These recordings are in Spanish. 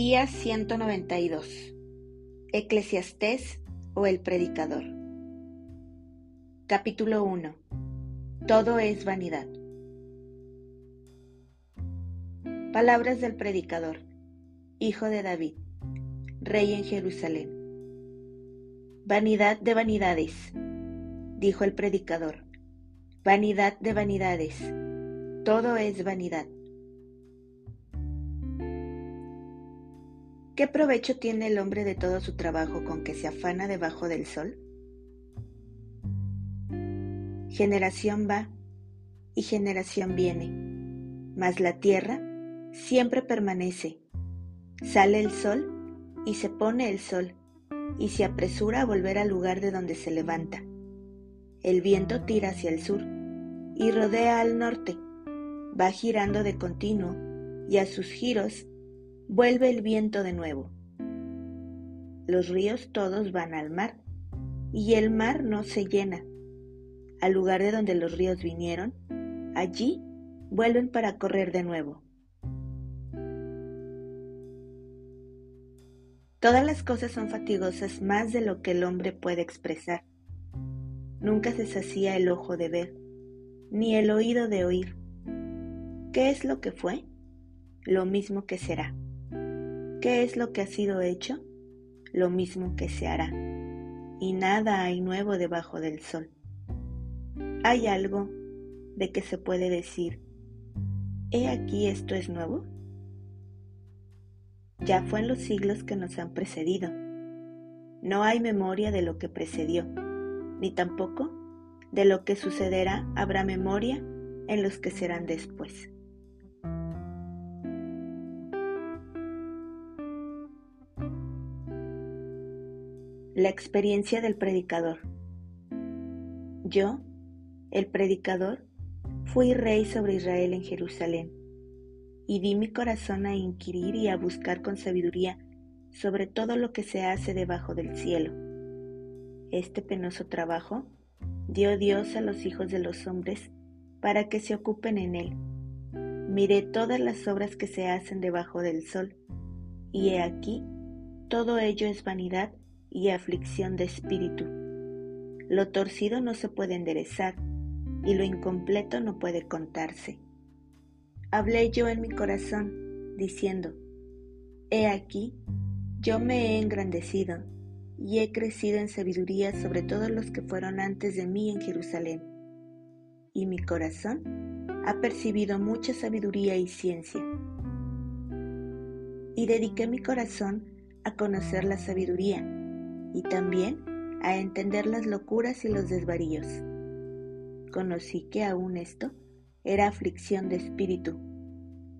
Día 192. Eclesiastés o el Predicador. Capítulo 1. Todo es vanidad. Palabras del Predicador, hijo de David, rey en Jerusalén. Vanidad de vanidades, dijo el Predicador. Vanidad de vanidades. Todo es vanidad. ¿Qué provecho tiene el hombre de todo su trabajo con que se afana debajo del sol? Generación va y generación viene, mas la tierra siempre permanece. Sale el sol y se pone el sol, y se apresura a volver al lugar de donde se levanta. El viento tira hacia el sur y rodea al norte, va girando de continuo, y a sus giros vuelve el viento de nuevo. Los ríos todos van al mar, y el mar no se llena. Al lugar de donde los ríos vinieron, allí vuelven para correr de nuevo. Todas las cosas son fatigosas más de lo que el hombre puede expresar. Nunca se sacía el ojo de ver, ni el oído de oír. ¿Qué es lo que fue? Lo mismo que será. ¿Qué es lo que ha sido hecho? Lo mismo que se hará. Y nada hay nuevo debajo del sol. ¿Hay algo de que se puede decir, he aquí esto es nuevo? Ya fue en los siglos que nos han precedido. No hay memoria de lo que precedió, ni tampoco de lo que sucederá habrá memoria en los que serán después. La experiencia del predicador. Yo, el predicador, fui rey sobre Israel en Jerusalén, y di mi corazón a inquirir y a buscar con sabiduría sobre todo lo que se hace debajo del cielo. Este penoso trabajo dio Dios a los hijos de los hombres para que se ocupen en él. Miré todas las obras que se hacen debajo del sol, y he aquí, todo ello es vanidad y aflicción de espíritu. Lo torcido no se puede enderezar y lo incompleto no puede contarse. Hablé yo en mi corazón, diciendo, He aquí, yo me he engrandecido y he crecido en sabiduría sobre todos los que fueron antes de mí en Jerusalén. Y mi corazón ha percibido mucha sabiduría y ciencia. Y dediqué mi corazón a conocer la sabiduría y también a entender las locuras y los desvaríos. Conocí que aún esto era aflicción de espíritu,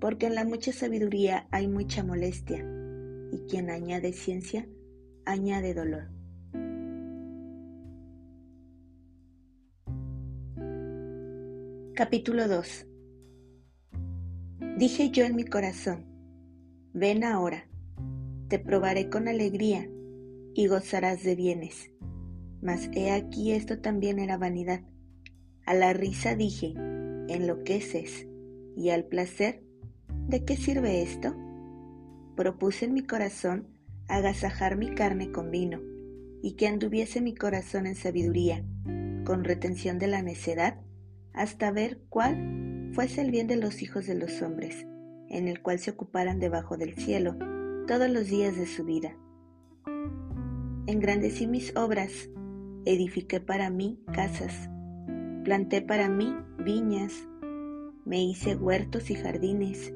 porque en la mucha sabiduría hay mucha molestia, y quien añade ciencia, añade dolor. Capítulo 2 Dije yo en mi corazón, ven ahora, te probaré con alegría y gozarás de bienes. Mas he aquí esto también era vanidad. A la risa dije, enloqueces, y al placer, ¿de qué sirve esto? Propuse en mi corazón agasajar mi carne con vino, y que anduviese mi corazón en sabiduría, con retención de la necedad, hasta ver cuál fuese el bien de los hijos de los hombres, en el cual se ocuparan debajo del cielo todos los días de su vida engrandecí mis obras, edifiqué para mí casas, planté para mí viñas, me hice huertos y jardines,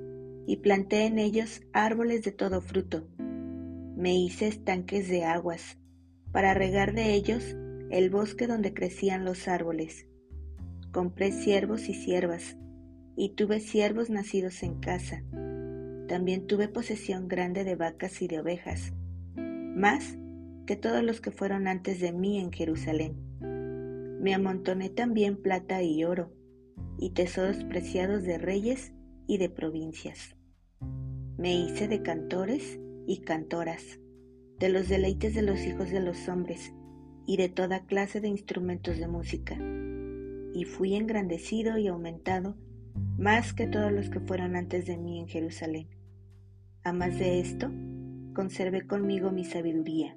y planté en ellos árboles de todo fruto. Me hice estanques de aguas, para regar de ellos el bosque donde crecían los árboles. Compré siervos y siervas, y tuve siervos nacidos en casa. También tuve posesión grande de vacas y de ovejas. Más todos los que fueron antes de mí en Jerusalén. Me amontoné también plata y oro, y tesoros preciados de reyes y de provincias. Me hice de cantores y cantoras, de los deleites de los hijos de los hombres, y de toda clase de instrumentos de música. Y fui engrandecido y aumentado más que todos los que fueron antes de mí en Jerusalén. A más de esto, conservé conmigo mi sabiduría.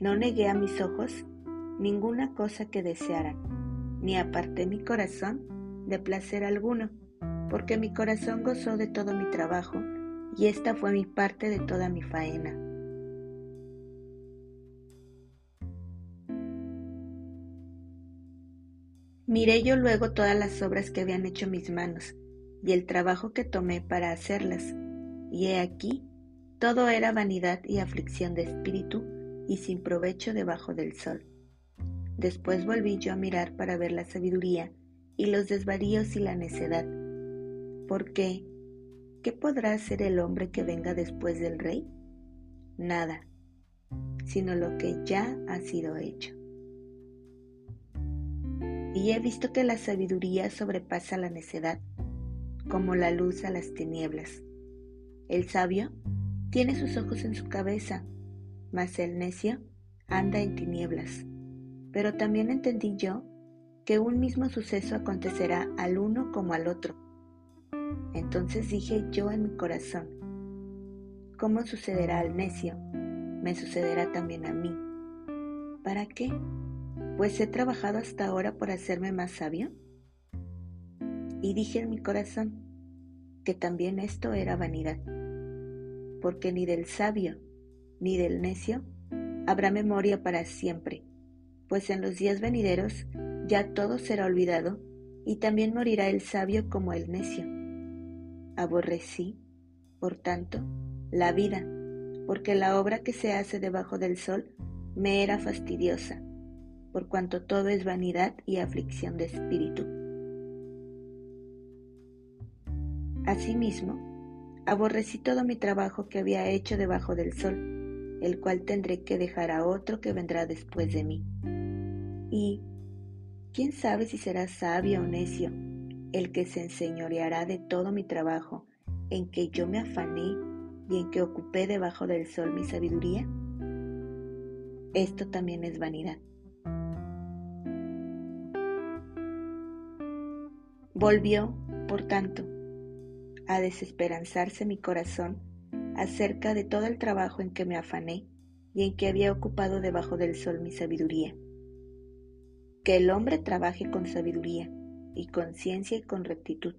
No negué a mis ojos ninguna cosa que desearan, ni aparté mi corazón de placer alguno, porque mi corazón gozó de todo mi trabajo, y esta fue mi parte de toda mi faena. Miré yo luego todas las obras que habían hecho mis manos, y el trabajo que tomé para hacerlas, y he aquí, todo era vanidad y aflicción de espíritu, y sin provecho debajo del sol. Después volví yo a mirar para ver la sabiduría y los desvaríos y la necedad. Porque, ¿qué podrá hacer el hombre que venga después del rey? Nada, sino lo que ya ha sido hecho. Y he visto que la sabiduría sobrepasa la necedad, como la luz a las tinieblas. El sabio tiene sus ojos en su cabeza, mas el necio anda en tinieblas. Pero también entendí yo que un mismo suceso acontecerá al uno como al otro. Entonces dije yo en mi corazón, ¿cómo sucederá al necio? Me sucederá también a mí. ¿Para qué? Pues he trabajado hasta ahora por hacerme más sabio. Y dije en mi corazón que también esto era vanidad, porque ni del sabio ni del necio habrá memoria para siempre pues en los días venideros ya todo será olvidado, y también morirá el sabio como el necio. Aborrecí, por tanto, la vida, porque la obra que se hace debajo del sol me era fastidiosa, por cuanto todo es vanidad y aflicción de espíritu. Asimismo, aborrecí todo mi trabajo que había hecho debajo del sol, el cual tendré que dejar a otro que vendrá después de mí. Y quién sabe si será sabio o necio el que se enseñoreará de todo mi trabajo en que yo me afané y en que ocupé debajo del sol mi sabiduría. Esto también es vanidad. Volvió, por tanto, a desesperanzarse mi corazón acerca de todo el trabajo en que me afané y en que había ocupado debajo del sol mi sabiduría que el hombre trabaje con sabiduría y con ciencia y con rectitud,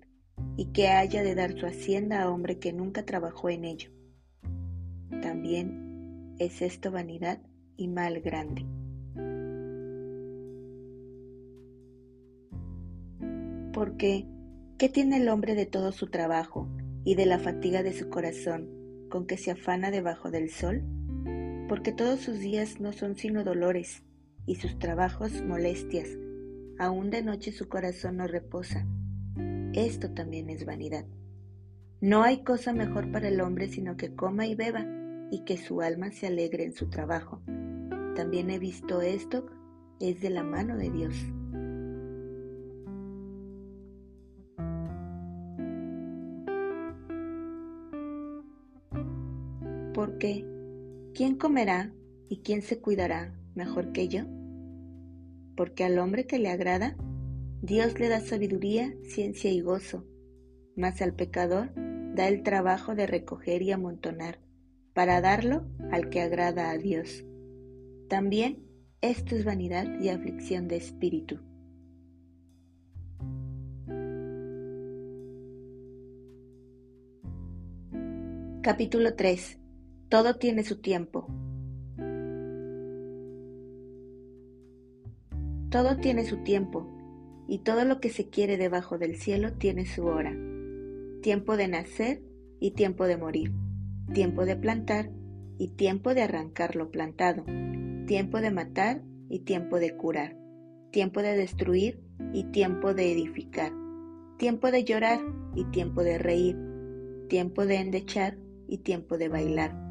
y que haya de dar su hacienda a hombre que nunca trabajó en ello. También es esto vanidad y mal grande. Porque, ¿qué tiene el hombre de todo su trabajo y de la fatiga de su corazón con que se afana debajo del sol? Porque todos sus días no son sino dolores, y sus trabajos molestias, aún de noche su corazón no reposa. Esto también es vanidad. No hay cosa mejor para el hombre sino que coma y beba y que su alma se alegre en su trabajo. También he visto esto, es de la mano de Dios. Porque, ¿quién comerá y quién se cuidará mejor que yo? Porque al hombre que le agrada, Dios le da sabiduría, ciencia y gozo, mas al pecador da el trabajo de recoger y amontonar, para darlo al que agrada a Dios. También esto es vanidad y aflicción de espíritu. Capítulo 3. Todo tiene su tiempo. Todo tiene su tiempo, y todo lo que se quiere debajo del cielo tiene su hora. Tiempo de nacer y tiempo de morir. Tiempo de plantar y tiempo de arrancar lo plantado. Tiempo de matar y tiempo de curar. Tiempo de destruir y tiempo de edificar. Tiempo de llorar y tiempo de reír. Tiempo de endechar y tiempo de bailar.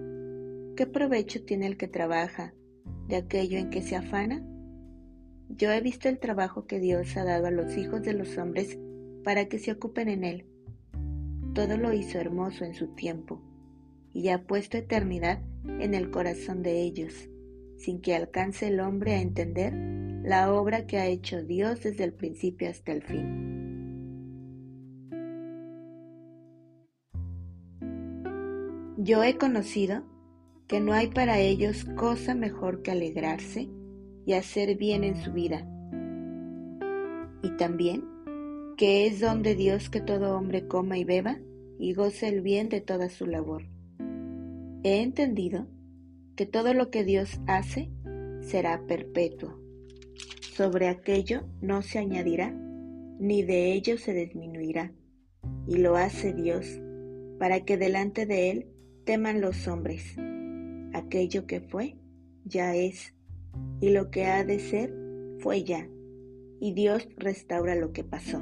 ¿Qué provecho tiene el que trabaja de aquello en que se afana? Yo he visto el trabajo que Dios ha dado a los hijos de los hombres para que se ocupen en él. Todo lo hizo hermoso en su tiempo y ha puesto eternidad en el corazón de ellos, sin que alcance el hombre a entender la obra que ha hecho Dios desde el principio hasta el fin. Yo he conocido que no hay para ellos cosa mejor que alegrarse y hacer bien en su vida. Y también que es don de Dios que todo hombre coma y beba y goce el bien de toda su labor. He entendido que todo lo que Dios hace será perpetuo. Sobre aquello no se añadirá, ni de ello se disminuirá. Y lo hace Dios, para que delante de Él teman los hombres. Aquello que fue, ya es, y lo que ha de ser, fue ya, y Dios restaura lo que pasó.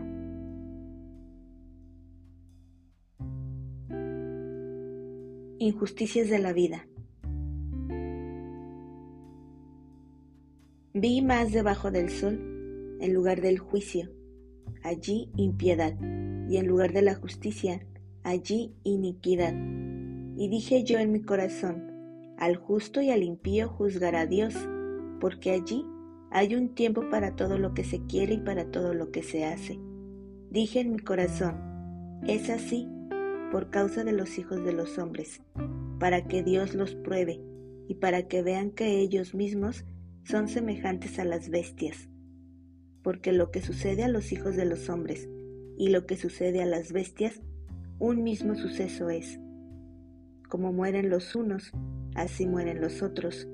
Injusticias de la vida. Vi más debajo del sol, en lugar del juicio, allí impiedad, y en lugar de la justicia, allí iniquidad. Y dije yo en mi corazón, al justo y al impío juzgará Dios, porque allí hay un tiempo para todo lo que se quiere y para todo lo que se hace. Dije en mi corazón, es así por causa de los hijos de los hombres, para que Dios los pruebe y para que vean que ellos mismos son semejantes a las bestias. Porque lo que sucede a los hijos de los hombres y lo que sucede a las bestias, un mismo suceso es como mueren los unos, así mueren los otros,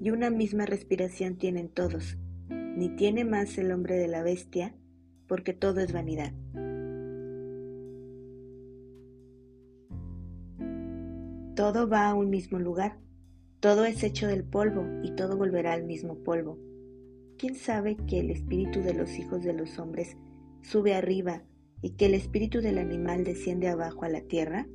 y una misma respiración tienen todos, ni tiene más el hombre de la bestia, porque todo es vanidad. Todo va a un mismo lugar, todo es hecho del polvo y todo volverá al mismo polvo. ¿Quién sabe que el espíritu de los hijos de los hombres sube arriba y que el espíritu del animal desciende abajo a la tierra?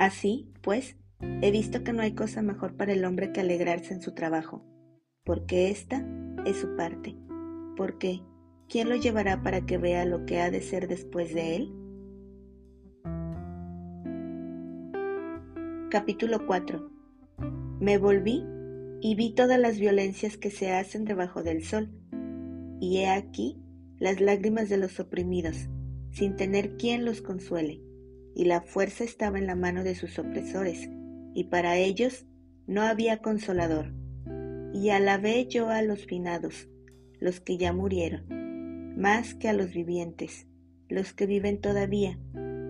Así, pues, he visto que no hay cosa mejor para el hombre que alegrarse en su trabajo, porque esta es su parte. Porque, ¿quién lo llevará para que vea lo que ha de ser después de él? Capítulo 4 Me volví y vi todas las violencias que se hacen debajo del sol, y he aquí las lágrimas de los oprimidos, sin tener quien los consuele y la fuerza estaba en la mano de sus opresores, y para ellos no había consolador. Y alabé yo a los finados, los que ya murieron, más que a los vivientes, los que viven todavía,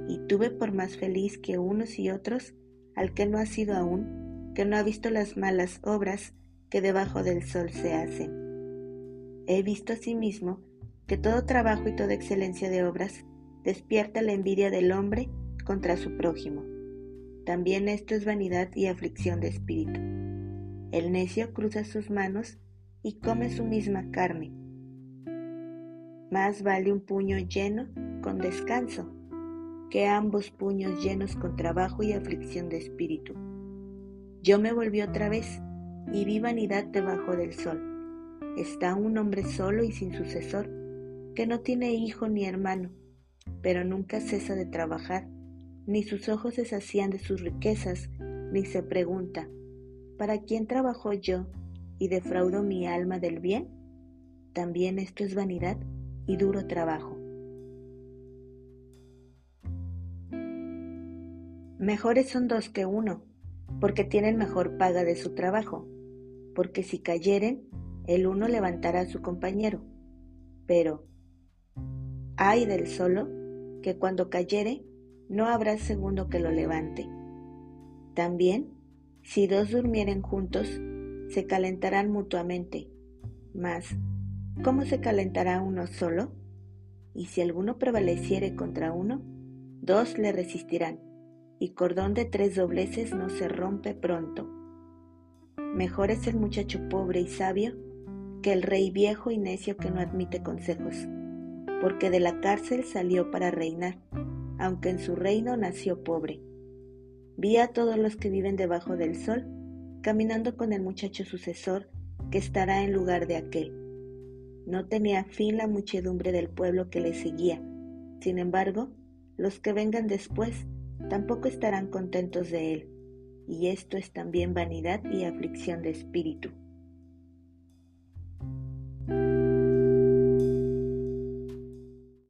y tuve por más feliz que unos y otros al que no ha sido aún, que no ha visto las malas obras que debajo del sol se hacen. He visto asimismo que todo trabajo y toda excelencia de obras despierta la envidia del hombre contra su prójimo. También esto es vanidad y aflicción de espíritu. El necio cruza sus manos y come su misma carne. Más vale un puño lleno con descanso que ambos puños llenos con trabajo y aflicción de espíritu. Yo me volví otra vez y vi vanidad debajo del sol. Está un hombre solo y sin sucesor, que no tiene hijo ni hermano, pero nunca cesa de trabajar ni sus ojos se sacían de sus riquezas, ni se pregunta, ¿para quién trabajo yo y defraudo mi alma del bien? También esto es vanidad y duro trabajo. Mejores son dos que uno, porque tienen mejor paga de su trabajo, porque si cayeren, el uno levantará a su compañero. Pero, ay del solo, que cuando cayere, no habrá segundo que lo levante. También, si dos durmieren juntos, se calentarán mutuamente. Mas, ¿cómo se calentará uno solo? Y si alguno prevaleciere contra uno, dos le resistirán, y cordón de tres dobleces no se rompe pronto. Mejor es el muchacho pobre y sabio que el rey viejo y necio que no admite consejos, porque de la cárcel salió para reinar aunque en su reino nació pobre. Vi a todos los que viven debajo del sol, caminando con el muchacho sucesor, que estará en lugar de aquel. No tenía fin la muchedumbre del pueblo que le seguía. Sin embargo, los que vengan después tampoco estarán contentos de él, y esto es también vanidad y aflicción de espíritu.